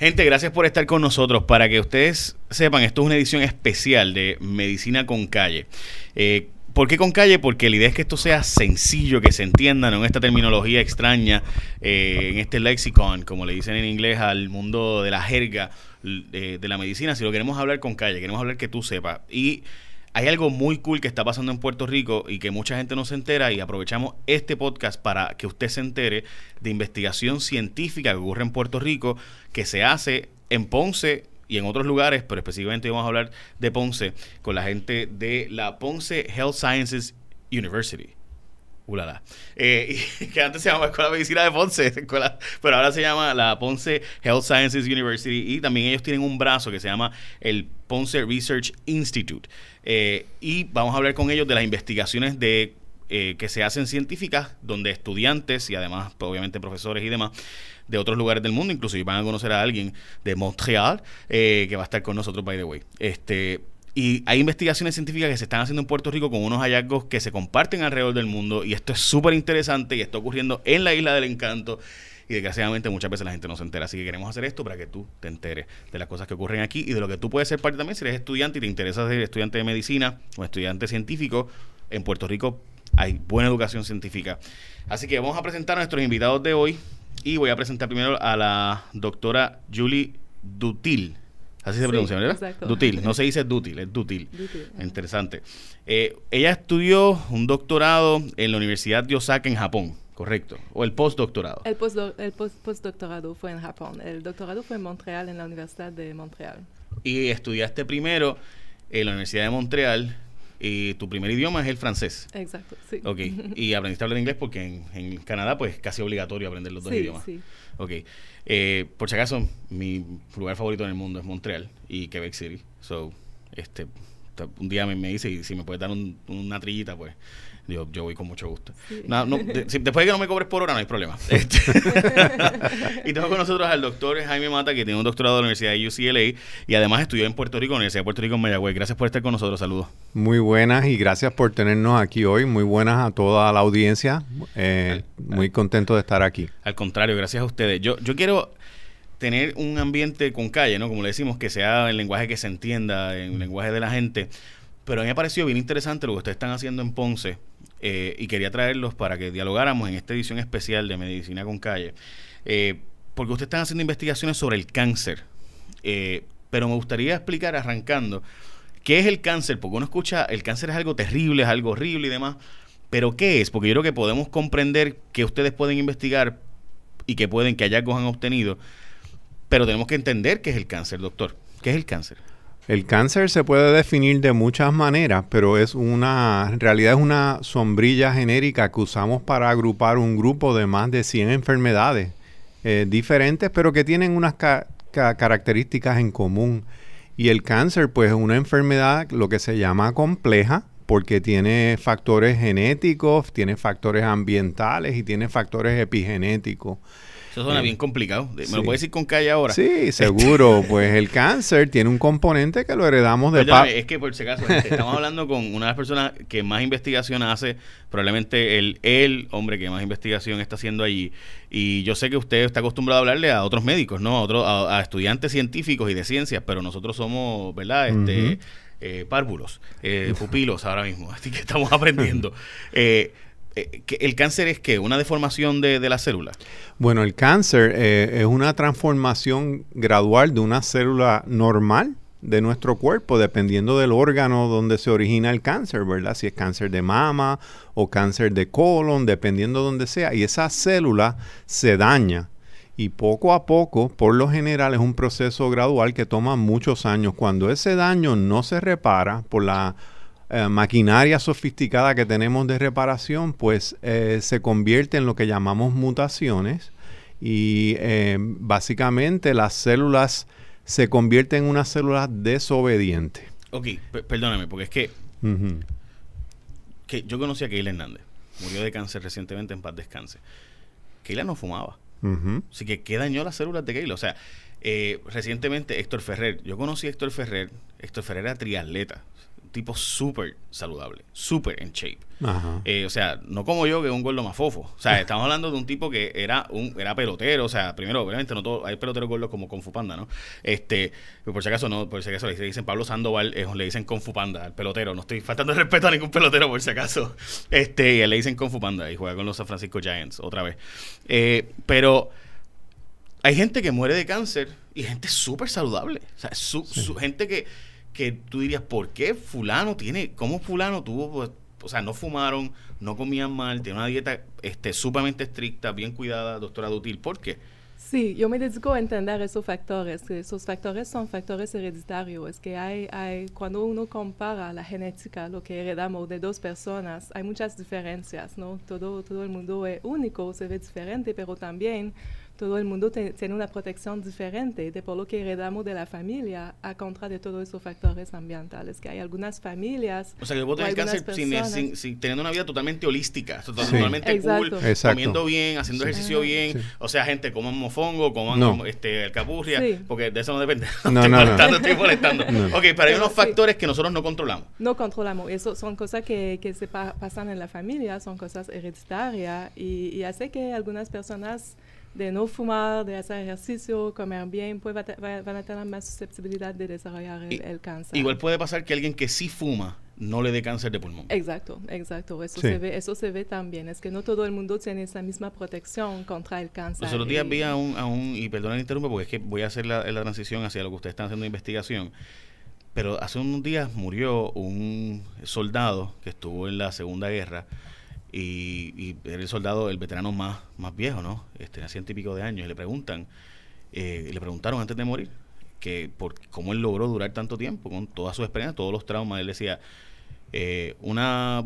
Gente, gracias por estar con nosotros. Para que ustedes sepan, esto es una edición especial de Medicina con Calle. Eh, ¿Por qué con calle? Porque la idea es que esto sea sencillo, que se entienda, no en esta terminología extraña, eh, en este lexicon, como le dicen en inglés, al mundo de la jerga de, de la medicina, si lo queremos hablar con calle, queremos hablar que tú sepas. Y hay algo muy cool que está pasando en Puerto Rico y que mucha gente no se entera y aprovechamos este podcast para que usted se entere de investigación científica que ocurre en Puerto Rico, que se hace en Ponce y en otros lugares, pero específicamente vamos a hablar de Ponce con la gente de la Ponce Health Sciences University. Eh, que antes se llamaba Escuela de Medicina de Ponce, pero ahora se llama la Ponce Health Sciences University y también ellos tienen un brazo que se llama el Ponce Research Institute. Eh, y vamos a hablar con ellos de las investigaciones de eh, que se hacen científicas, donde estudiantes y además, pues, obviamente, profesores y demás de otros lugares del mundo, inclusive van a conocer a alguien de Montreal, que va a estar con nosotros, by the way. Este, y hay investigaciones científicas que se están haciendo en Puerto Rico con unos hallazgos que se comparten alrededor del mundo y esto es súper interesante y está ocurriendo en la isla del encanto y desgraciadamente muchas veces la gente no se entera. Así que queremos hacer esto para que tú te enteres de las cosas que ocurren aquí y de lo que tú puedes ser parte también si eres estudiante y te interesa ser estudiante de medicina o estudiante científico. En Puerto Rico hay buena educación científica. Así que vamos a presentar a nuestros invitados de hoy y voy a presentar primero a la doctora Julie Dutil. Así se pronuncia, ¿verdad? Exacto. Dutil, no se dice dútil, es dútil. Interesante. Eh, ella estudió un doctorado en la Universidad de Osaka en Japón, correcto. O el postdoctorado. El, el postdoctorado fue en Japón. El doctorado fue en Montreal, en la Universidad de Montreal. Y estudiaste primero en la Universidad de Montreal y tu primer idioma es el francés. Exacto, sí. Ok, y aprendiste a hablar inglés porque en, en Canadá pues casi obligatorio aprender los dos idiomas. Sí, Ok, eh, por si acaso mi lugar favorito en el mundo es Montreal y Quebec City. So, este, un día me, me dice y si me puedes dar una trillita pues yo, yo voy con mucho gusto. después de que no me cobres por hora, no hay problema. Este, y tengo con nosotros al doctor Jaime Mata, que tiene un doctorado de la Universidad de UCLA y además estudió en Puerto Rico, en la Universidad de Puerto Rico en Mayagüez. Gracias por estar con nosotros. Saludos. Muy buenas y gracias por tenernos aquí hoy. Muy buenas a toda la audiencia. Eh, muy contento de estar aquí. Al contrario, gracias a ustedes. Yo, yo quiero tener un ambiente con calle, ¿no? Como le decimos, que sea el lenguaje que se entienda, en el lenguaje de la gente. Pero a mí me ha parecido bien interesante lo que ustedes están haciendo en Ponce eh, y quería traerlos para que dialogáramos en esta edición especial de Medicina con Calle, eh, porque ustedes están haciendo investigaciones sobre el cáncer, eh, pero me gustaría explicar arrancando qué es el cáncer, porque uno escucha, el cáncer es algo terrible, es algo horrible y demás, pero ¿qué es? Porque yo creo que podemos comprender que ustedes pueden investigar y que pueden, que hallazgos han obtenido, pero tenemos que entender qué es el cáncer, doctor. ¿Qué es el cáncer? El cáncer se puede definir de muchas maneras, pero es una, en realidad es una sombrilla genérica que usamos para agrupar un grupo de más de 100 enfermedades eh, diferentes, pero que tienen unas características en común. Y el cáncer, pues, es una enfermedad lo que se llama compleja, porque tiene factores genéticos, tiene factores ambientales y tiene factores epigenéticos. Eso suena bien complicado. ¿Me lo puedes decir con calle ahora? Sí, seguro. pues el cáncer tiene un componente que lo heredamos de papá. Es que por si acaso, estamos hablando con una de las personas que más investigación hace, probablemente el, el hombre que más investigación está haciendo allí. Y yo sé que usted está acostumbrado a hablarle a otros médicos, ¿no? A, otros, a, estudiantes científicos y de ciencias, pero nosotros somos, ¿verdad? Este, eh, párvulos, eh, pupilos ahora mismo. Así que estamos aprendiendo. Eh, eh, ¿El cáncer es qué? ¿Una deformación de, de la célula? Bueno, el cáncer eh, es una transformación gradual de una célula normal de nuestro cuerpo, dependiendo del órgano donde se origina el cáncer, ¿verdad? Si es cáncer de mama o cáncer de colon, dependiendo de donde sea. Y esa célula se daña. Y poco a poco, por lo general, es un proceso gradual que toma muchos años. Cuando ese daño no se repara por la eh, maquinaria sofisticada que tenemos de reparación, pues eh, se convierte en lo que llamamos mutaciones y eh, básicamente las células se convierten en unas células desobedientes. Ok, perdóname, porque es que, que yo conocí a Keila Hernández, murió de cáncer recientemente en paz descanse. Keila no fumaba. Así que, ¿qué dañó las células de Keila? O sea, recientemente Héctor Ferrer, yo conocí a Héctor Ferrer, Héctor Ferrer era triatleta, tipo súper saludable, súper en shape. Ajá. Eh, o sea, no como yo, que es un gordo más fofo. O sea, estamos hablando de un tipo que era un era pelotero. O sea, primero, obviamente, no todo, hay peloteros gordos como Kung Fu Panda, ¿no? Este, por si acaso, no, por si acaso le dicen Pablo Sandoval, eh, le dicen Kung Fu Panda al pelotero. No estoy faltando de respeto a ningún pelotero, por si acaso. Este, y él le dicen Kung Fu Panda y juega con los San Francisco Giants otra vez. Eh, pero hay gente que muere de cáncer y gente súper saludable. O sea, su, su- gente que, que tú dirías, ¿por qué fulano tiene, cómo fulano tuvo, pues, o sea, no fumaron, no comían mal, tiene una dieta este, sumamente estricta, bien cuidada, doctora Dutil? ¿Por qué? Sí, yo me dedico a entender esos factores. Esos factores son factores hereditarios. Es que hay, hay, cuando uno compara la genética, lo que heredamos de dos personas, hay muchas diferencias, ¿no? Todo, todo el mundo es único, se ve diferente, pero también todo el mundo te- tiene una protección diferente de por lo que heredamos de la familia a contra de todos esos factores ambientales. Que hay algunas familias O sea, que o algunas cáncer sin, sin- sin- teniendo una vida totalmente holística, to- Sí. totalmente cool, Exacto. Comiendo bien, haciendo ejercicio bien. Sí. O sea, gente, coman mofongo, coman No. este, el capurria, Sí. porque de eso no depende. No, estoy no, no. molestando, estoy molestando. No. Ok, pero hay unos sí. factores que nosotros no controlamos. No controlamos, eso son cosas que, que se pa- pasan en la familia, son cosas hereditarias y, y hace que algunas personas de no fumar, de hacer ejercicio, comer bien, pues va va- van a tener más susceptibilidad de desarrollar el, Y- el cáncer. Igual puede pasar que alguien que sí fuma no le dé cáncer de pulmón. Exacto, exacto. Eso, Sí. se ve, eso se ve también. Es que no todo el mundo tiene esa misma protección contra el cáncer. Los otros días y- vi a un, a un y perdón el interrumpo porque es que voy a hacer la, la transición hacia lo que ustedes están haciendo de investigación, pero hace unos días murió un soldado que estuvo en la Segunda Guerra y, y era el soldado, el veterano más, más viejo, ¿no? Este, ciento y pico de años y le preguntan, eh, le preguntaron antes de morir que por cómo él logró durar tanto tiempo con toda su experiencia, todos los traumas. Él decía, eh, una,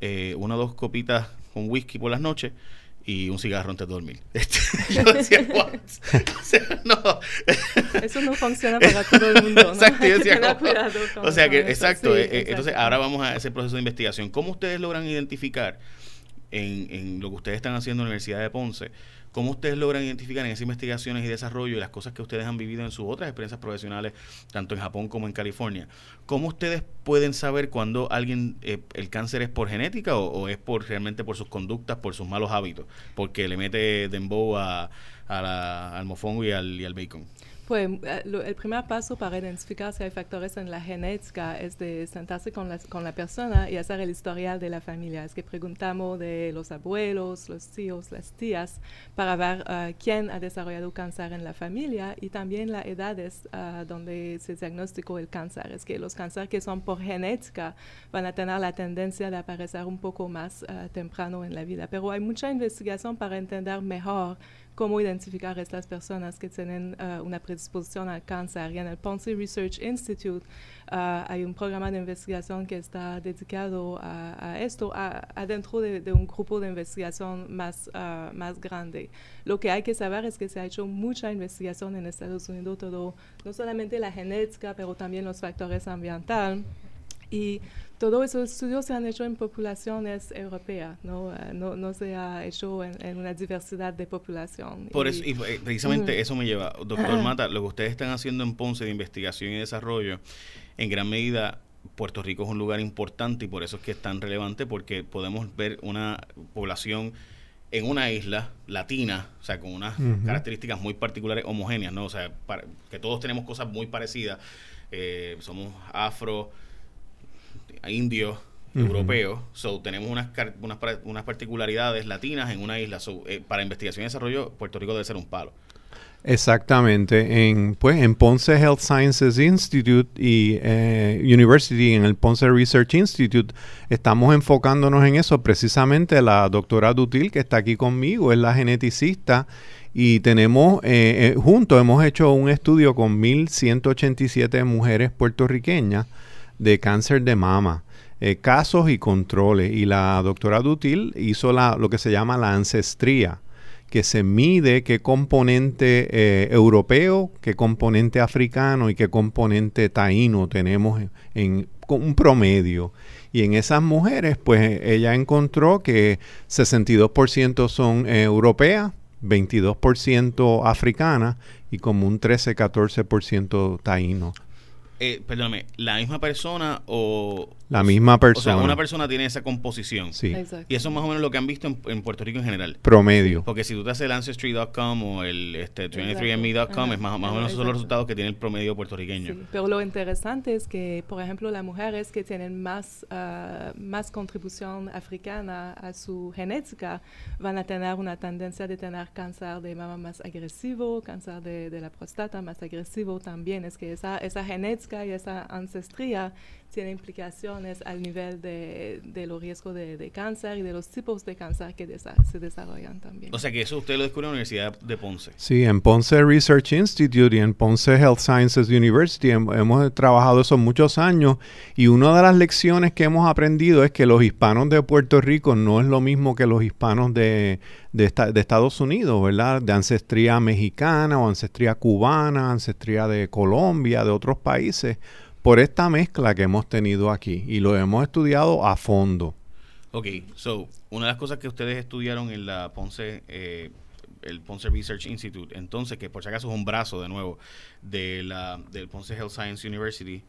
eh, una o dos copitas con whisky por las noches y un cigarro antes de dormir. Este, yo decía, "What?". O sea, no. Eso no funciona para todo el mundo. ¿no? Exacto, yo decía, cuidado con- O sea que, exacto. Sí, eh, eh, entonces, ahora vamos a ese proceso de investigación. ¿Cómo ustedes logran identificar en, en lo que ustedes están haciendo en la Universidad de Ponce? ¿Cómo ustedes logran identificar en esas investigaciones y desarrollo y las cosas que ustedes han vivido en sus otras experiencias profesionales, tanto en Japón como en California? ¿Cómo ustedes pueden saber cuando alguien, eh, el cáncer es por genética o, es por realmente por sus conductas, por sus malos hábitos? Porque le mete dembow a, a la- al mofongo y al, y al bacon. Pues eh, lo- el primer paso para identificar si hay factores en la genética es de sentarse con la, con la persona y hacer el historial de la familia. Es que preguntamos de los abuelos, los tíos, las tías, para ver eh, quién ha desarrollado cáncer en la familia y también las edades eh, donde se diagnosticó el cáncer. Es que los cánceres que son por genética van a tener la tendencia de aparecer un poco más eh, temprano en la vida. Pero hay mucha investigación para entender mejor cómo identificar a estas personas que tienen uh, una predisposición al cáncer. Y en el Ponce Research Institute uh, hay un programa de investigación que está dedicado a, a esto, adentro de, de, un grupo de investigación más, uh, más grande. Lo que hay que saber es que se ha hecho mucha investigación en Estados Unidos, todo, no solamente la genética, pero también los factores ambientales. Y todos esos estudios se han hecho en poblaciones europeas, no, uh, no, no se ha hecho en, en, una diversidad de población. Por y, eso, y precisamente uh, eso me lleva, doctor uh, Mata, lo que ustedes están haciendo en Ponce de investigación y desarrollo, en gran medida Puerto Rico es un lugar importante y por eso es que es tan relevante, porque podemos ver una población en una isla latina, o sea, con unas uh -huh. características muy particulares, homogéneas, ¿no? O sea, para, que todos tenemos cosas muy parecidas, eh, somos afro, indios, uh -huh. europeos, so tenemos unas, unas, unas particularidades latinas en una isla, so, eh, para investigación y desarrollo, Puerto Rico debe ser un palo. Exactamente. En, pues, en Ponce Health Sciences Institute y eh, University, en el Ponce Research Institute, estamos enfocándonos en eso. Precisamente la doctora Dutil, que está aquí conmigo, es la geneticista. Y tenemos, eh, eh, juntos hemos hecho un estudio con 1.187 mujeres puertorriqueñas de cáncer de mama. Eh, casos y controles. Y la doctora Dutil hizo lo que se llama la ancestría que se mide qué componente eh, europeo, qué componente africano y qué componente taíno tenemos en, en, un promedio. Y en esas mujeres, pues ella encontró que 62% son eh, europeas, 22% africanas y como un 13-14% taíno. Eh, perdóname, la misma persona o... La misma persona. O sea, una persona tiene esa composición. Sí. Exacto. Y eso es más o menos lo que han visto en, en Puerto Rico en general. Promedio. Porque si tú te haces el Ancestry.com o el este, Exacto. 23andMe.com, Ajá. es más, más o menos esos son los resultados que tiene el promedio puertorriqueño. Sí, pero lo interesante es que, por ejemplo, las mujeres que tienen más, ah, más contribución africana a su genética van a tener una tendencia de tener cáncer de mama más agresivo, cáncer de, de la próstata más agresivo también. Es que esa, esa genética y esa ancestría tiene implicaciones al nivel de, de los riesgos de, de cáncer y de los tipos de cáncer que desa- se desarrollan también. O sea que eso usted lo descubrió en la Universidad de Ponce. Sí, en Ponce Research Institute y en Ponce Health Sciences University hem- hemos trabajado eso muchos años y una de las lecciones que hemos aprendido es que los hispanos de Puerto Rico no es lo mismo que los hispanos de, de, esta- de Estados Unidos, ¿verdad? De ancestría mexicana o ancestría cubana, ancestría de Colombia, de otros países, por esta mezcla que hemos tenido aquí y lo hemos estudiado a fondo. Ok, so, una de las cosas que ustedes estudiaron en la Ponce, eh, el Ponce Research Institute, entonces, que por si acaso es un brazo de nuevo de la, del Ponce Health Science University,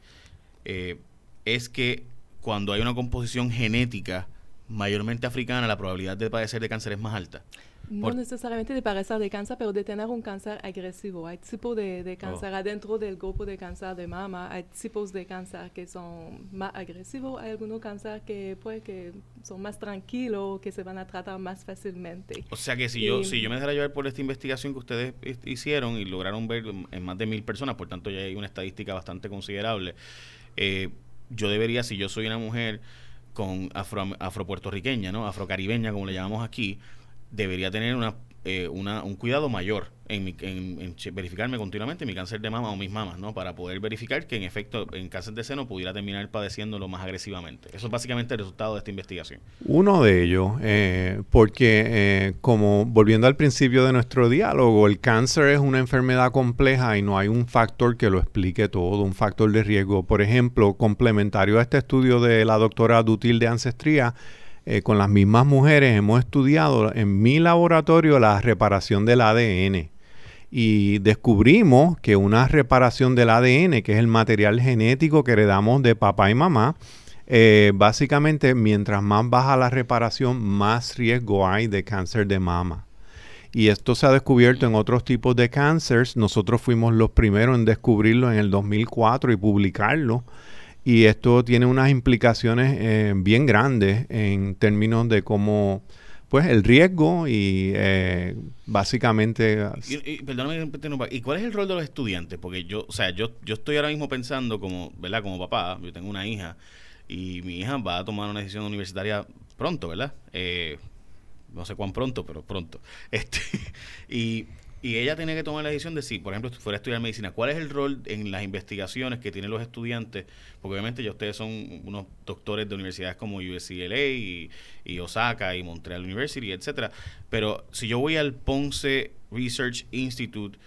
eh, es que cuando hay una composición genética mayormente africana, la probabilidad de padecer de cáncer es más alta. No Por- necesariamente de padecer de cáncer, pero de tener un cáncer agresivo. Hay tipos de, de cáncer adentro del grupo de cáncer de mama. Hay tipos de cáncer que son más agresivos. Hay algunos cáncer que puede que son más tranquilos, que se van a tratar más fácilmente. O sea que si yo, si yo me dejara llevar por esta investigación que ustedes hicieron y lograron ver en en más de mil personas, por tanto ya hay una estadística bastante considerable, eh, yo debería, si yo soy una mujer con afro, afropuertorriqueña, ¿no? afrocaribeña, como le llamamos aquí, debería tener una, eh, un cuidado mayor en, mi- en- verificarme continuamente mi cáncer de mama o mis mamas, ¿no? Para poder verificar que en efecto en cáncer de seno pudiera terminar padeciéndolo más agresivamente. Eso es básicamente el resultado de esta investigación. Uno de ellos, eh, porque eh, como volviendo al principio de nuestro diálogo, el cáncer es una enfermedad compleja y no hay un factor que lo explique todo, un factor de riesgo. Por ejemplo, complementario a este estudio de la doctora Dutil de Ancestría, eh, con las mismas mujeres hemos estudiado en mi laboratorio la reparación del ADN y descubrimos que una reparación del ADN, que es el material genético que heredamos de papá y mamá, eh, básicamente mientras más baja la reparación, más riesgo hay de cáncer de mama. Y esto se ha descubierto en otros tipos de cánceres. Nosotros fuimos los primeros en descubrirlo en el 2004 y publicarlo. Y esto tiene unas implicaciones eh, bien grandes en términos de cómo, pues, el riesgo y eh, básicamente... Y, y, perdóname ¿y cuál es el rol de los estudiantes? Porque yo, o sea, yo, yo estoy ahora mismo pensando como, ¿verdad? Como papá, yo tengo una hija y mi hija va a tomar una decisión universitaria pronto, ¿verdad? Eh, no sé cuán pronto, pero pronto. Este, y, y ella tiene que tomar la decisión de si, por ejemplo, fuera a estudiar medicina, ¿cuál es el rol en las investigaciones que tienen los estudiantes? Porque obviamente ya ustedes son unos doctores de universidades como UCLA y, y Osaka y Montreal University, etcétera. Pero si yo voy al Ponce Research Institute,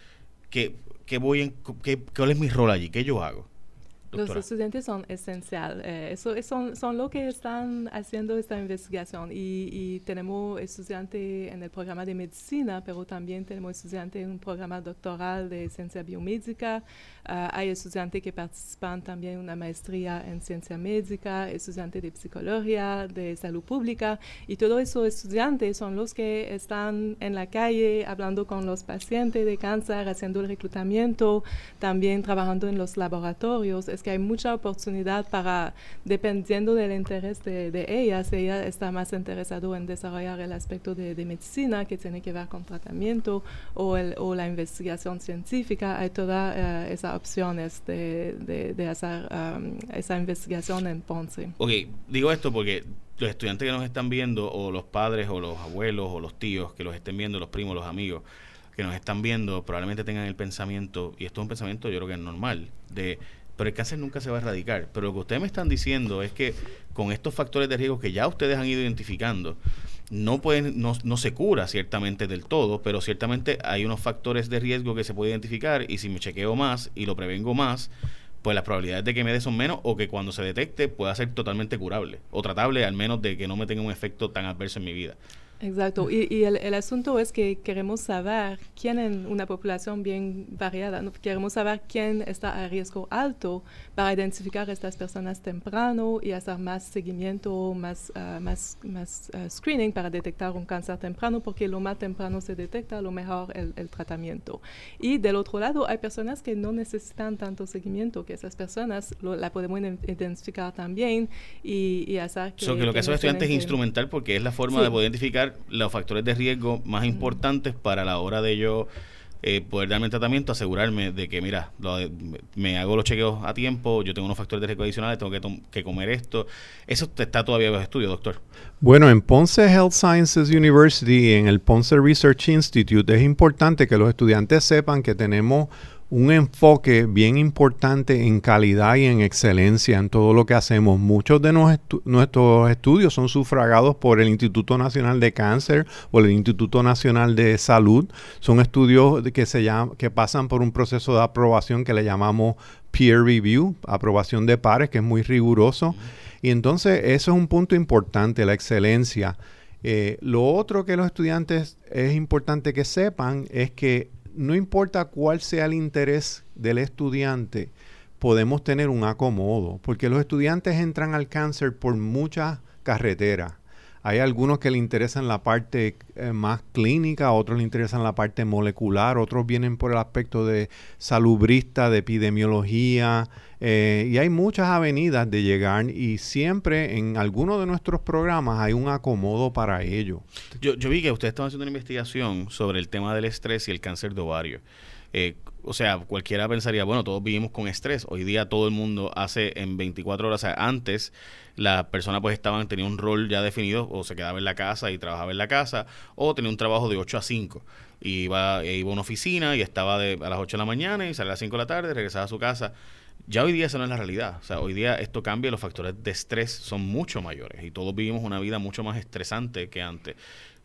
¿qué, qué voy en, qué, ¿cuál es mi rol allí? ¿Qué yo hago? Los estudiantes son esencial. eh, eso, es- son, son lo que están haciendo esta investigación. Y, y tenemos estudiantes en el programa de medicina, pero también tenemos estudiantes en un programa doctoral de ciencia biomédica. Ah, hay estudiantes que participan también en una maestría en ciencia médica, estudiantes de psicología, de salud pública. Y todos esos estudiantes son los que están en la calle hablando con los pacientes de cáncer, haciendo el reclutamiento, también trabajando en los laboratorios. Es que hay mucha oportunidad para, dependiendo del interés de, de ellas, ella está más interesado en desarrollar el aspecto de, de medicina que tiene que ver con tratamiento o, el, o la investigación científica. Hay todas eh, esas opciones de, de hacer um, esa investigación en Ponce. Ok, digo esto porque los estudiantes que nos están viendo, o los padres, o los abuelos, o los tíos que los estén viendo, los primos, los amigos que nos están viendo, probablemente tengan el pensamiento, y esto es un pensamiento yo creo que es normal, de, pero el cáncer nunca se va a erradicar. Pero lo que ustedes me están diciendo es que con estos factores de riesgo que ya ustedes han ido identificando, no pueden, no, no se cura ciertamente del todo, pero ciertamente hay unos factores de riesgo que se puede identificar y si me chequeo más y lo prevengo más, pues las probabilidades de que me dé son menos o que cuando se detecte pueda ser totalmente curable o tratable al menos de que no me tenga un efecto tan adverso en mi vida. Exacto, y, y el, el, asunto es que queremos saber quién en una población bien variada, ¿no? queremos saber quién está a riesgo alto para identificar a estas personas temprano y hacer más seguimiento, más, uh, más, más uh, screening para detectar un cáncer temprano, porque lo más temprano se detecta, lo mejor el, el, tratamiento. Y del otro lado, hay personas que no necesitan tanto seguimiento, que esas personas lo, la podemos identificar también y, y hacer que... So que lo que, que hace estudiante es instrumental porque es la forma sí. de poder identificar los factores de riesgo más importantes para la hora de yo eh, poder darme el tratamiento, asegurarme de que, mira, me hago los chequeos a tiempo, yo tengo unos factores de riesgo adicionales, tengo que, comer esto. Eso está todavía en los estudios, doctor. Bueno, en Ponce Health Sciences University, en el Ponce Research Institute, es importante que los estudiantes sepan que tenemos un enfoque bien importante en calidad y en excelencia en todo lo que hacemos. Muchos de nuestros estudios son sufragados por el Instituto Nacional de Cáncer o el Instituto Nacional de Salud. Son estudios que, se que pasan por un proceso de aprobación que le llamamos peer review, aprobación de pares, que es muy riguroso. Y entonces eso es un punto importante, la excelencia. Eh, lo otro que los estudiantes es importante que sepan es que no importa cuál sea el interés del estudiante, podemos tener un acomodo, porque los estudiantes entran al cáncer por muchas carreteras. Hay algunos que le interesan la parte eh, más clínica, otros le interesan la parte molecular, otros vienen por el aspecto de salubrista, de epidemiología, eh, y hay muchas avenidas de llegar y siempre en alguno de nuestros programas hay un acomodo para ello. Yo, yo vi que ustedes estaban haciendo una investigación sobre el tema del estrés y el cáncer de ovario. Eh, o sea, cualquiera pensaría, bueno, todos vivimos con estrés. Hoy día todo el mundo hace en 24 horas. Antes la persona pues estaban, tenía un rol ya definido, o se quedaba en la casa y trabajaba en la casa, o tenía un trabajo de 8 a 5. Y iba, e iba a una oficina y estaba de, a las 8 de la mañana y salía a las 5 de la tarde, regresaba a su casa. Ya hoy día eso no es la realidad. O sea, hoy día esto cambia, los factores de estrés son mucho mayores y todos vivimos una vida mucho más estresante que antes.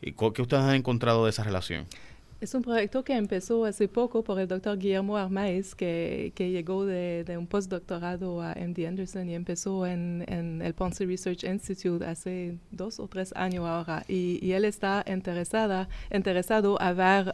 ¿Y qué ustedes han encontrado de esa relación? Es un proyecto que empezó hace poco por el doctor Guillermo Armaiz, que, llegó de, un postdoctorado a MD Anderson y empezó en, en, el Ponce Research Institute hace dos o tres años ahora. Y, y él está interesada, interesado a ver,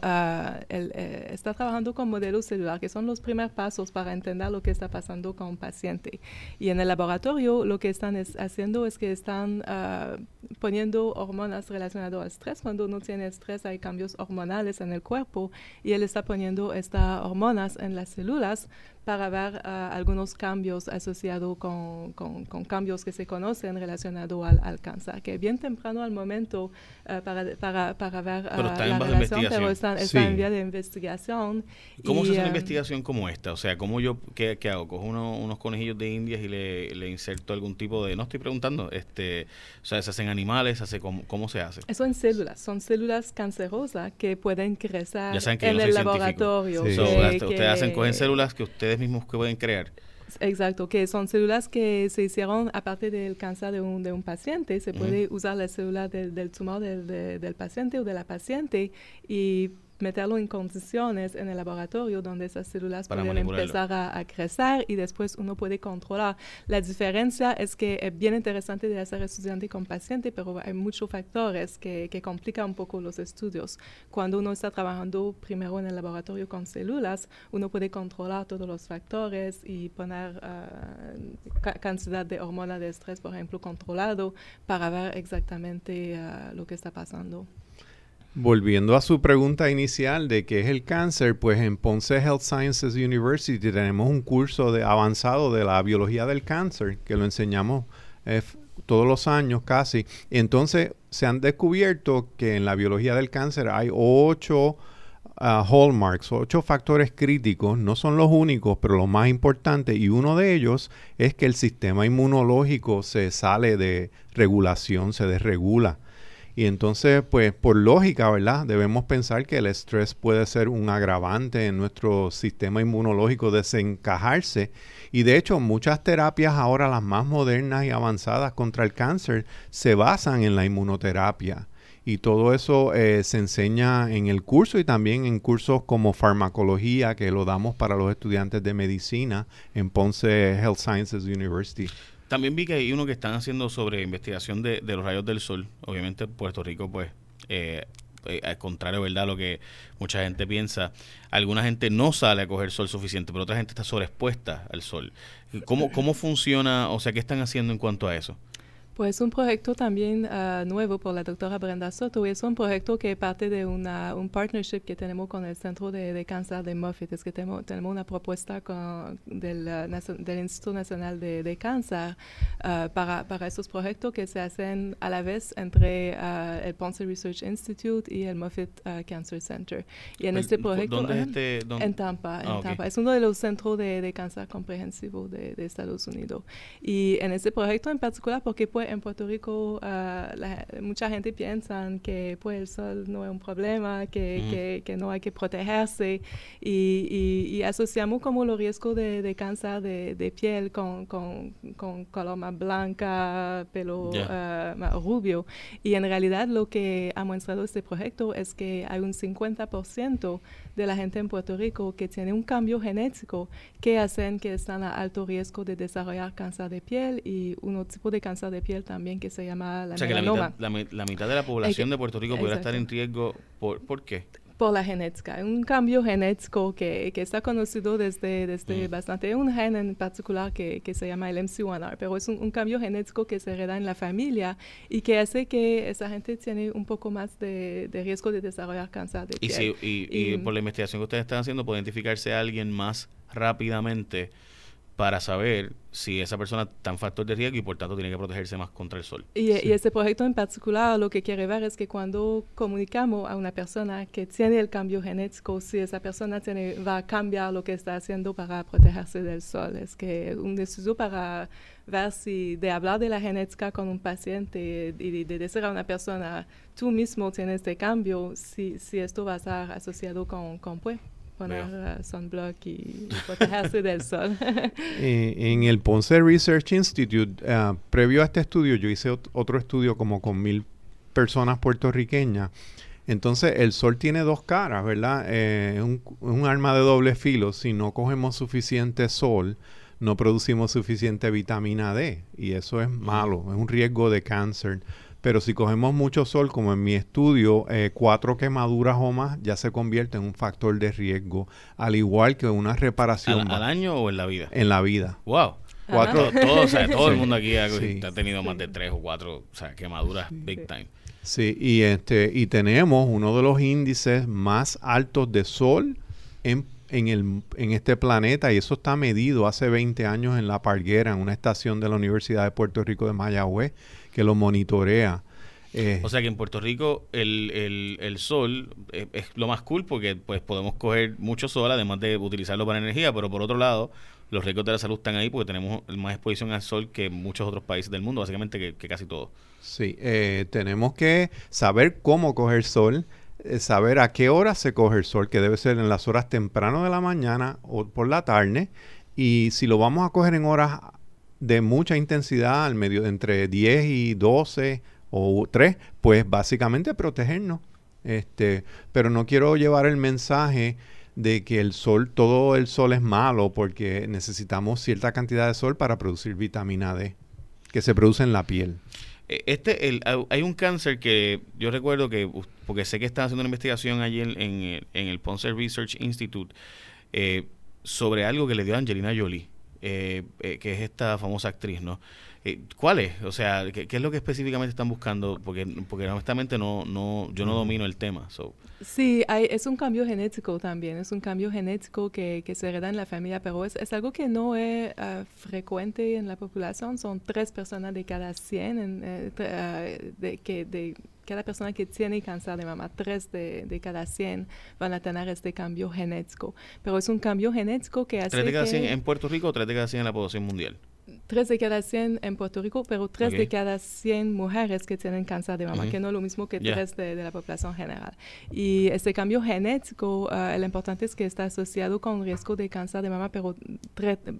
el, eh, está trabajando con modelos celulares, que son los primeros pasos para entender lo que está pasando con un paciente. Y en el laboratorio lo que están es, haciendo es que están uh, poniendo hormonas relacionadas al estrés. Cuando uno tiene estrés hay cambios hormonales en el el cuerpo y él está poniendo estas hormonas en las células para ver uh, algunos cambios asociados con, con, con, cambios que se conocen relacionados al, al, cáncer, que bien temprano al momento uh, para, para, para, ver uh, pero está la en relación, pero está, está sí. en vía de investigación. ¿Cómo y, se hace una investigación como esta? O sea, ¿cómo yo, qué, qué hago? ¿Cojo uno, unos conejillos de indias y le, le, inserto algún tipo de, no estoy preguntando, este, o sea, ¿se hacen animales? ¿Se hace, cómo, ¿Cómo se hace? Son células, son células cancerosas que pueden crecer en el laboratorio. Sí. So, que, ustedes hacen, cogen células que ustedes mismos que pueden crear. Exacto, que son células que se hicieron aparte del cáncer de un, de un paciente. Se uh -huh. puede usar la célula del, del tumor del, de, del paciente o de la paciente y meterlo en condiciones en el laboratorio donde esas células Para pueden empezar a, a, crecer y después uno puede controlar. La diferencia es que es bien interesante de hacer estudiante con paciente, pero hay muchos factores que, que complican un poco los estudios. Cuando uno está trabajando primero en el laboratorio con células, uno puede controlar todos los factores y poner uh, ca cantidad de hormona de estrés, por ejemplo, controlado para ver exactamente uh, lo que está pasando. Volviendo a su pregunta inicial de qué es el cáncer, pues en Ponce Health Sciences University tenemos un curso de avanzado de la biología del cáncer que lo enseñamos eh, todos los años casi. Entonces se han descubierto que en la biología del cáncer hay ocho uh, hallmarks, ocho factores críticos, no son los únicos, pero los más importantes, y uno de ellos es que el sistema inmunológico se sale de regulación, se desregula. Y entonces, pues por lógica, ¿verdad? Debemos pensar que el estrés puede ser un agravante en nuestro sistema inmunológico desencajarse. Y de hecho, muchas terapias ahora, las más modernas y avanzadas contra el cáncer, se basan en la inmunoterapia. Y todo eso eh, se enseña en el curso y también en cursos como farmacología, que lo damos para los estudiantes de medicina en Ponce Health Sciences University. También vi que hay uno que están haciendo sobre investigación de, de, los rayos del sol. Obviamente Puerto Rico, pues, Eh, eh, al contrario, ¿verdad? Lo que mucha gente piensa. Alguna gente no sale a coger sol suficiente, pero otra gente está sobreexpuesta al sol. ¿Cómo, cómo funciona? O sea, ¿qué están haciendo en cuanto a eso? Pues un proyecto también uh, nuevo por la doctora Brenda Soto. Es un proyecto que parte de una, un partnership que tenemos con el Centro de, de Cáncer de Moffitt. Es que tenemos, tenemos una propuesta con, del, uh, del, Instituto Nacional de, de Cáncer uh, para, para esos proyectos que se hacen a la vez entre el Ponce Research Institute y el Moffitt Cancer Center. Y en este proyecto... ¿Dónde es este? Dónde? En Tampa, en Ah, Tampa. ok. Es uno de los centros de, de cáncer comprensivo de, de Estados Unidos. Y en ese proyecto en particular, porque pues en Puerto Rico ah, la- mucha gente piensa que pues el sol no es un problema, que, que, que no hay que protegerse y, y- y asociamos como los riesgos de, de cáncer de, de piel con, con, con color más blanca, pelo Ya. ah, más rubio. Y en realidad lo que ha mostrado este proyecto es que hay un 50% de la gente en Puerto Rico que tiene un cambio genético que hacen que están a alto riesgo de desarrollar cáncer de piel y un tipo de cáncer de piel también que se llama la O sea, que la mitad, la, la mitad de la población de Puerto Rico pudiera estar en riesgo. ¿Por, ¿por qué? por la genética, un cambio genético que, que está conocido desde, desde Mm. bastante, un gen en particular que, que se llama el MC1R, pero es un, un cambio genético que se hereda en la familia y que hace que esa gente tiene un poco más de, de riesgo de desarrollar cáncer de Y, piel. si, y, y Y- por la investigación que ustedes están haciendo, puede identificarse a alguien más rápidamente para saber si esa persona está en factor de riesgo y por tanto tiene que protegerse más contra el sol. Y, y este proyecto en particular lo que quiere ver es que cuando comunicamos a una persona que tiene el cambio genético, si esa persona tiene, va a cambiar lo que está haciendo para protegerse del sol. Es que un estudio para ver si de hablar de la genética con un paciente y de decir a una persona, tú mismo tienes este cambio, si, si esto va a estar asociado con, con pues, poner uh, sunblock y, protegerse del sol. Eh, en el Ponce Research Institute, ah, previo a este estudio, yo hice ot- otro estudio como con mil personas puertorriqueñas. Entonces, el sol tiene dos caras, ¿verdad? Eh, es un, es un arma de doble filo. Si no cogemos suficiente sol, no producimos suficiente vitamina D. Y eso es malo, es un riesgo de cáncer. Pero si cogemos mucho sol, como en mi estudio, eh, cuatro quemaduras o más ya se convierte en un factor de riesgo, al igual que una reparación ¿Al, año o en la vida? en la vida. ¡Wow! Cuatro- Todo, todo, o sea, todo el mundo aquí ha, Sí. ha tenido más de tres o cuatro o sea, quemaduras big time. Sí, y este y tenemos uno de los índices más altos de sol en, en, el, en este planeta y eso está medido hace 20 años en La Parguera, en una estación de la Universidad de Puerto Rico de Mayagüez que lo monitorea. Eh, O sea que en Puerto Rico el, el, el sol es, es lo más cool porque pues podemos coger mucho sol además de utilizarlo para energía, pero por otro lado los riesgos de la salud están ahí porque tenemos más exposición al sol que muchos otros países del mundo, básicamente que, que casi todo. Sí, eh, tenemos que saber cómo coger sol, eh, saber a qué hora se coge el sol, que debe ser en las horas temprano de la mañana o por la tarde. Y si lo vamos a coger en horas de mucha intensidad, al medio entre 10 y 12 o 3, pues básicamente protegernos. Este, pero no quiero llevar el mensaje de que el sol, todo el sol es malo porque necesitamos cierta cantidad de sol para producir vitamina D, que se produce en la piel. Eh, Este, el, hay- un cáncer que yo recuerdo que, porque sé que están haciendo una investigación allí en, en el Ponce Research Institute eh, sobre algo que le dio a Angelina Jolie, eh, eh, que es esta famosa actriz, ¿no? Eh, ¿Cuál es? O sea, ¿qué, qué es lo que específicamente están buscando? Porque, porque honestamente no, no, yo no domino el tema. So, Sí, hay, es un cambio genético también, es un cambio genético que, que se hereda en la familia, pero es, es algo que no es ah, frecuente en la población, son tres personas de cada 100, en, eh, tre- ah, de, que, de cada persona que tiene cáncer de mama, tres de, de cada 100 van a tener este cambio genético, pero es un cambio genético que hace ¿Tres de cada que- 100 en Puerto Rico o tres de cada 100 en la población mundial? Tres de cada 100 en Puerto Rico, pero tres Ok. de cada 100 mujeres que tienen cáncer de mama, que no es lo mismo que Ya. tres de, de la población general. Y este cambio genético, ah, lo importante es que está asociado con riesgo de cáncer de mama, pero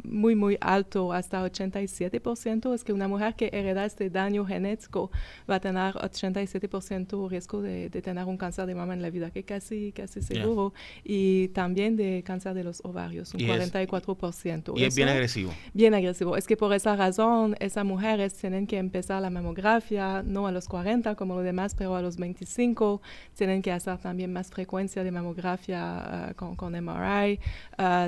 muy, muy alto, hasta 87%. Es que una mujer que hereda este daño genético va a tener 87% riesgo de, de tener un cáncer de mama en la vida, que casi, casi seguro. Y también de cáncer de los ovarios, un Y es- 44%. Y es bien agresivo. Bien agresivo. Es que por esa razón, esas mujeres tienen que empezar la mamografía no a los 40 como los demás, pero a los 25. Tienen que hacer también más frecuencia de mamografía con, con, MRI.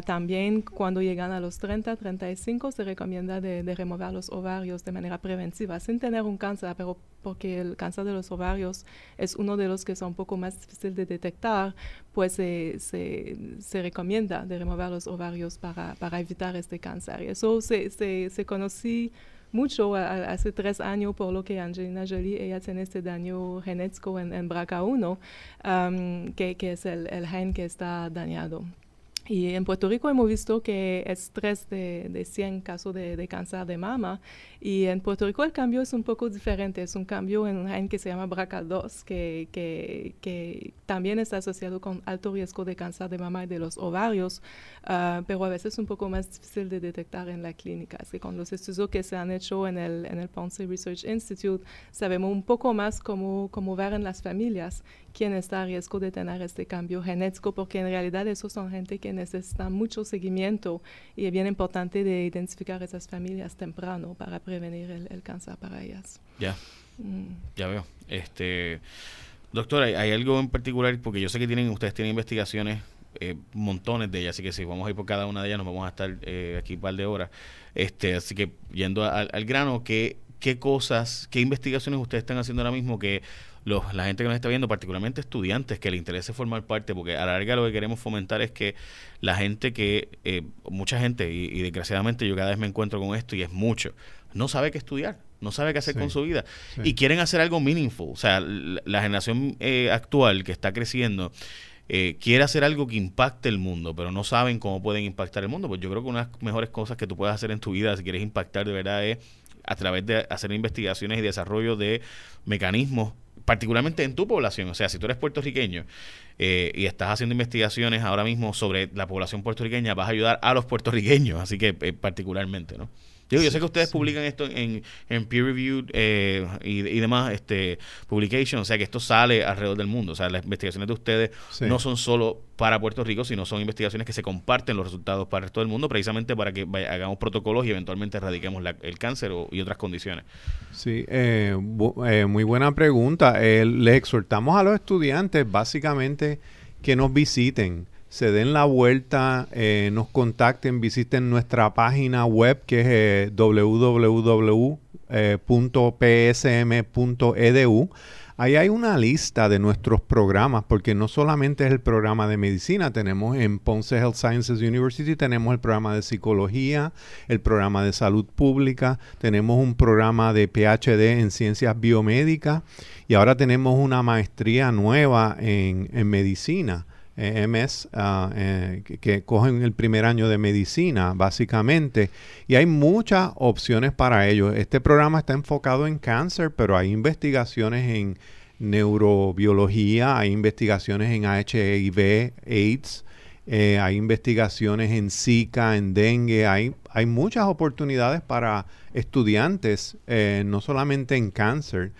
también cuando llegan a los 30, 35 se recomienda de, de remover los ovarios de manera preventiva, sin tener un cáncer, pero porque el cáncer de los ovarios es uno de los que son un poco más difícil de detectar, pues se, se, recomienda de remover los ovarios para, para evitar este cáncer. Y eso se, se, se conocí mucho hace tres años, por lo que Angelina Jolie, ella tiene este daño genético en, en BRCA1, um, que, que, es el, el gen que está dañado. Y en Puerto Rico hemos visto que es 3 de, de 100 casos de, de, cáncer de mama. Y en Puerto Rico el cambio es un poco diferente. Es un cambio en un gen que se llama BRCA2, que, que, que, también está asociado con alto riesgo de cáncer de mama y de los ovarios, uh, pero a veces es un poco más difícil de detectar en la clínica. Es que con los estudios que se han hecho en el, en el Ponce Research Institute, sabemos un poco más cómo, cómo ver en las familias quién está a riesgo de tener este cambio genético, porque en realidad esos son gente que necesita mucho seguimiento y es bien importante de identificar esas familias temprano para prevenir el, cáncer para ellas. Ya, mm. ya veo. Este, doctora, ¿hay, algo en particular? Porque yo sé que tienen ustedes tienen investigaciones eh, montones de ellas, así que si vamos a ir por cada una de ellas nos vamos a estar eh, aquí un par de horas. Este, así que yendo al, al grano, ¿qué, ¿qué cosas, qué investigaciones ustedes están haciendo ahora mismo que la gente que nos está viendo, particularmente estudiantes, que le interese formar parte, porque a la larga lo que queremos fomentar es que la gente que, eh, mucha gente, y, desgraciadamente yo cada vez me encuentro con esto y es mucho, no sabe qué estudiar, no sabe qué hacer con su vida y quieren hacer algo meaningful. O sea, la, generación eh, actual que está creciendo, eh, quiere hacer algo que impacte el mundo, pero no saben cómo pueden impactar el mundo. Pues yo creo que una de las mejores cosas que tú puedes hacer en tu vida, si quieres impactar de verdad, es a través de hacer investigaciones y desarrollo de mecanismos particularmente en tu población. O sea, si tú eres puertorriqueño eh, y estás haciendo investigaciones ahora mismo sobre la población puertorriqueña, vas a ayudar a los puertorriqueños, así que eh, particularmente, ¿no? Yo sé que ustedes publican esto en, en peer reviewed eh, y, demás este publication, o sea que esto sale alrededor del mundo. O sea, las investigaciones de ustedes no son solo para Puerto Rico, sino son investigaciones que se comparten los resultados para el resto del mundo, precisamente para que hagamos protocolos y eventualmente erradiquemos el cáncer y otras condiciones. Sí, eh, eh, muy buena pregunta. les exhortamos a los estudiantes básicamente que nos visiten se den la vuelta, eh, nos contacten, visiten nuestra página web que es eh, www.psm.edu. Eh, Ahí hay una lista de nuestros programas, porque no solamente es el programa de medicina, tenemos en Ponce Health Sciences University, tenemos el programa de psicología, el programa de salud pública, tenemos un programa de PhD en ciencias biomédicas y ahora tenemos una maestría nueva en, en medicina. MS, ah, eh, que, cogen el primer año de medicina, básicamente. Y hay muchas opciones para ellos. Este programa está enfocado en cáncer, pero hay investigaciones en neurobiología, hay investigaciones en HIV, AIDS, eh, hay investigaciones en Zika, en dengue, hay, hay muchas oportunidades para estudiantes, eh, no solamente en cáncer.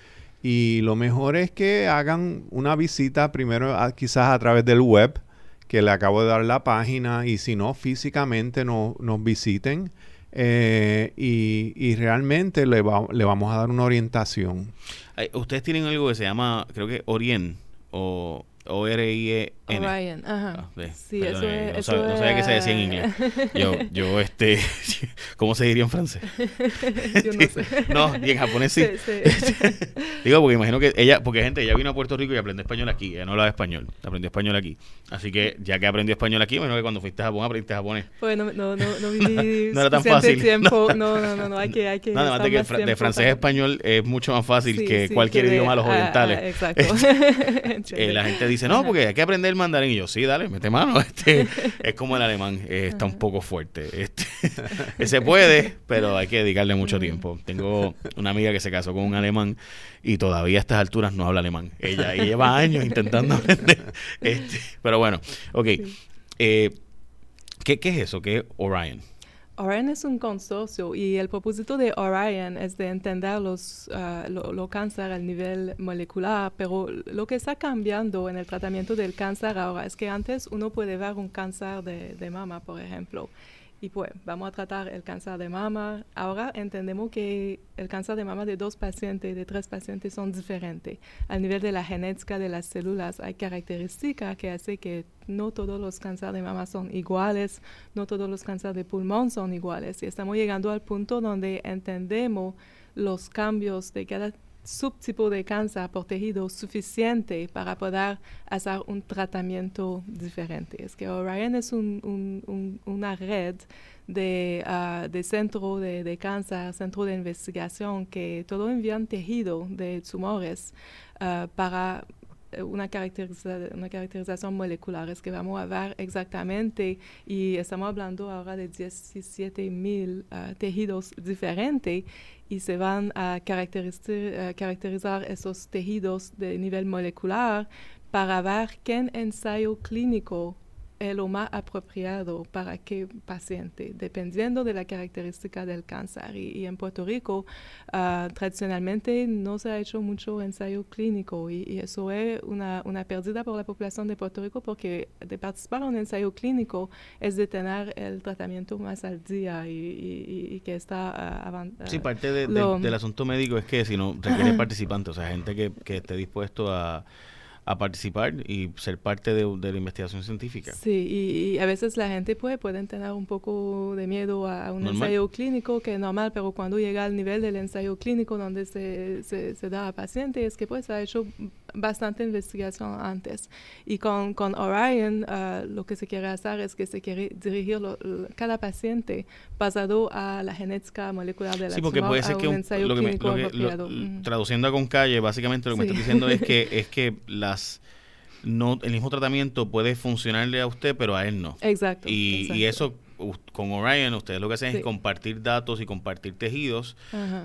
Y lo mejor es que hagan una visita primero quizás a través del web, que le acabo de dar la página, y si no, físicamente nos visiten. Eh, y, realmente le, le vamos a dar una orientación. Ustedes tienen algo que se llama, creo que Orien, o Orion, ajá. Ah, sí, eso es, no, eso sabía qué se decía en inglés. Yo, yo, este, ¿cómo se diría en francés? yo no sé. no, y en japonés sí. Digo, porque imagino que ella, porque gente, ella vino a Puerto Rico y aprendió español aquí. Ella no hablaba español, aprendió español aquí. Así que, ya que aprendió español aquí, imagino que cuando fuiste a Japón aprendiste japonés. Pues no, no, no, no viví no, era tan fácil. tiempo. No, no, no, no, hay que, hay que. No, además de que de francés a español es mucho más fácil que cualquier idioma de los orientales. exacto. Eh, la gente dice no, porque hay que aprender mandarín. Y yo, sí, dale, mete mano. Este, es como el alemán, eh, está un poco fuerte. Este, se puede, pero hay que dedicarle mucho tiempo. Tengo una amiga que se casó con un alemán y todavía a estas alturas no habla alemán. Ella, lleva años intentando aprender. Este, pero bueno, ok. Eh, ¿qué, ¿Qué es eso? ¿Qué es Orion? Orion es un consorcio y el propósito de Orion es de entender los, uh, lo, cáncer a nivel molecular, pero lo que está cambiando en el tratamiento del cáncer ahora es que antes uno puede ver un cáncer de, de mama, por ejemplo, y pues vamos a tratar el cáncer de mama. Ahora entendemos que el cáncer de mama de dos pacientes, de tres pacientes son diferentes. Al nivel de la genética de las células hay características que hacen que no todos los cánceres de mama son iguales, no todos los cánceres de pulmón son iguales. Y estamos llegando al punto donde entendemos los cambios de cada subtipo de cáncer por tejido suficiente para poder hacer un tratamiento diferente. Es que Orion es una red de, uh, de centro de, cáncer, centro de investigación que todo envían tejido de tumores uh, para una, una caracterización molecular. Es que vamos a ver exactamente, y estamos hablando ahora de 17 mil uh, tejidos diferentes, y se van a caracterizar, caracterizar esos tejidos de nivel molecular para ver qué ensayo clínico es lo más apropiado para qué paciente, dependiendo de la característica del cáncer. Y, en Puerto Rico, uh, tradicionalmente no se ha hecho mucho ensayo clínico y, eso es una, una, pérdida por la población de Puerto Rico porque de participar en un ensayo clínico es de tener el tratamiento más al día y, que está uh, avanzando. Sí, parte del asunto médico es que si no requiere participantes, o sea, gente que, que esté dispuesto a a participar y ser parte de, la investigación científica. Sí, y, a veces la gente puede, pueden tener un poco de miedo a, un ensayo clínico, que es normal, pero cuando llega al nivel del ensayo clínico donde se, se, da a pacientes, es que pues ha hecho bastante investigación antes. Y con, con Orion ah, lo que se quiere hacer es que se quiere dirigir cada paciente basado a la genética molecular de la Sí, porque puede ser que un, ensayo clínico traduciendo con calle, básicamente lo que me está diciendo es que es que las no el mismo tratamiento puede funcionarle a usted, pero a él no. Exacto. Y, eso con Orion ustedes lo que hacen es compartir datos y compartir tejidos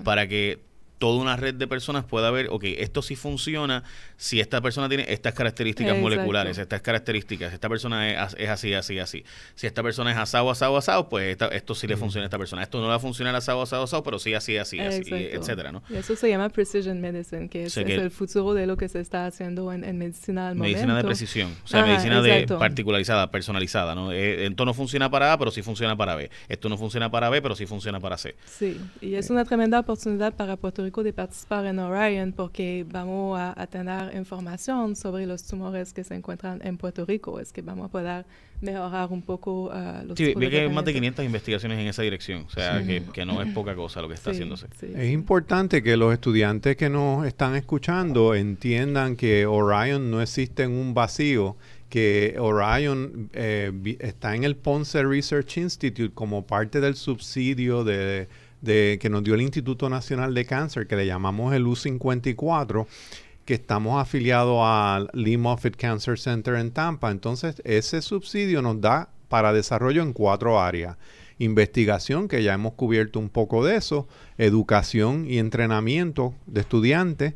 para que toda una red de personas pueda ver, ok, esto sí funciona si esta persona tiene estas características moleculares, estas características, esta persona es, es, así, así, así. Si esta persona es asado, asado, asado, pues esto sí le funciona a esta persona. Esto no le va a funcionar asado, asado, asado, pero sí así, así, así, etcétera, ¿no? Y eso se llama precision medicine, que es, el futuro de lo que se está haciendo en, medicina al medicina Medicina de precisión, o sea, medicina de particularizada, personalizada, ¿no? Eh, esto no funciona para A, pero sí funciona para B. Esto no funciona para B, pero sí funciona para C. Sí, y es una tremenda oportunidad para Puerto Rico de participar en Orion porque vamos a, tener información sobre los tumores que se encuentran en Puerto Rico. Es que vamos a poder mejorar un poco uh, los Sí, vi que hay más de 500 investigaciones en esa dirección. O sea, que, no es poca cosa lo que está haciéndose. es importante que los estudiantes que nos están escuchando entiendan que Orion no existe en un vacío que Orion eh, está en el Ponce Research Institute como parte del subsidio de de, que nos dio el Instituto Nacional de Cáncer, que le llamamos el U54, que estamos afiliados al Lee Moffitt Cancer Center en Tampa. Entonces, ese subsidio nos da para desarrollo en cuatro áreas. Investigación, que ya hemos cubierto un poco de eso, educación y entrenamiento de estudiantes.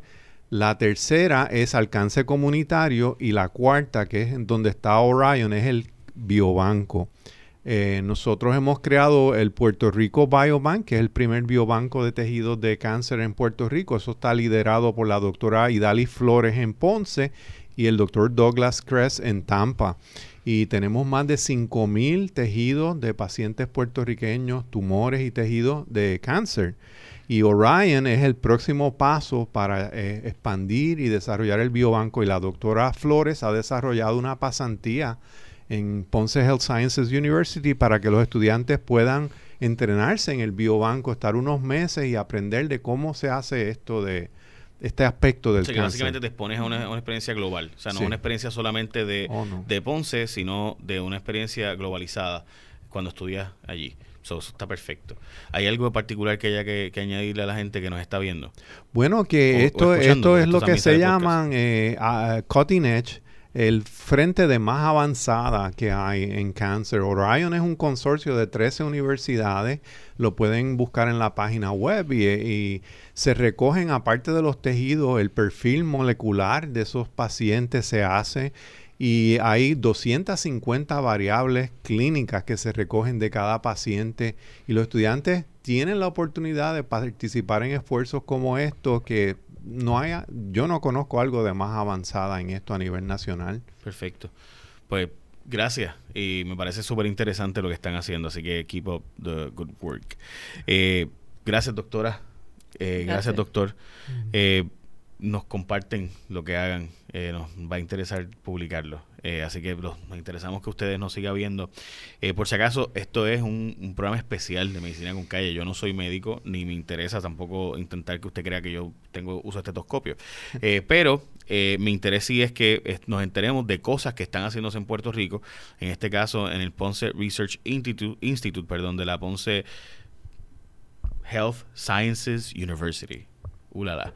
La tercera es alcance comunitario y la cuarta, que es donde está Orion, es el biobanco. Eh, nosotros hemos creado el Puerto Rico Biobank, que es el primer biobanco de tejidos de cáncer en Puerto Rico. Eso está liderado por la doctora Idali Flores en Ponce y el doctor Douglas Kress en Tampa. Y tenemos más de 5.000 tejidos de pacientes puertorriqueños, tumores y tejidos de cáncer. Y Orion es el próximo paso para eh, expandir y desarrollar el biobanco. Y la doctora Flores ha desarrollado una pasantía en Ponce Health Sciences University para que los estudiantes puedan entrenarse en el biobanco, estar unos meses y aprender de cómo se hace esto de este aspecto del o sea, que básicamente te expones a una, experiencia global, o sea, no una experiencia solamente de, oh, de Ponce, sino de una experiencia globalizada cuando estudias allí. eso está perfecto. ¿Hay algo particular que haya que, añadirle a la gente que nos está viendo? Bueno, que esto, esto es lo que se llaman eh, cutting edge el frente de más avanzada que hay en cáncer. Orion es un consorcio de 13 universidades, lo pueden buscar en la página web y, se recogen, aparte de los tejidos, el perfil molecular de esos pacientes se hace. Y hay 250 variables clínicas que se recogen de cada paciente. Y los estudiantes tienen la oportunidad de participar en esfuerzos como estos que no haya, yo no conozco algo de más avanzada en esto a nivel nacional. Perfecto. Pues gracias. Y me parece súper interesante lo que están haciendo, así que keep up the good work. Eh, gracias, doctora. Eh, gracias. doctor. Eh, nos comparten lo que hagan. nos va a interesar publicarlo. Así que nos interesamos que ustedes nos sigan viendo. por si acaso, esto es un, programa especial de medicina con calle. Yo no soy médico, ni me interesa tampoco intentar que usted crea que yo tengo uso estetoscopio. pero eh, mi interés sí es que nos enteremos de cosas que están haciéndose en Puerto Rico, en este caso en el Ponce Research Institute, Institute perdón, de la Ponce Health Sciences University. Ulala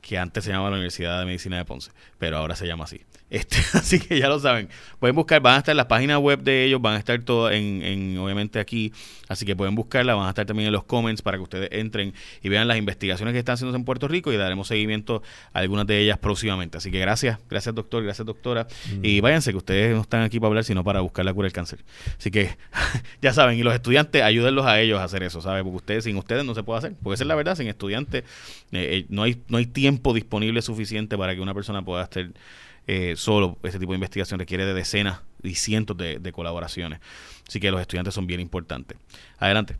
que antes se llamaba la Universidad de Medicina de Ponce, pero ahora se llama así. Este, así que ya lo saben. Pueden buscar, van a estar en las páginas web de ellos, van a estar todo en, en, obviamente aquí, así que pueden buscarla, van a estar también en los comments para que ustedes entren y vean las investigaciones que están haciendo en Puerto Rico y daremos seguimiento a algunas de ellas próximamente. Así que gracias, gracias doctor, gracias doctora. Mm. Y váyanse, que ustedes no están aquí para hablar, sino para buscar la cura del cáncer. Así que ya saben, y los estudiantes, ayúdenlos a ellos a hacer eso, ¿sabes? Porque ustedes, sin ustedes no se puede hacer. Porque esa es la verdad, sin estudiantes eh, eh, no, hay, no hay tiempo disponible suficiente para que una persona pueda hacer eh, solo este tipo de investigación requiere de decenas y cientos de, de colaboraciones. Así que los estudiantes son bien importantes. Adelante.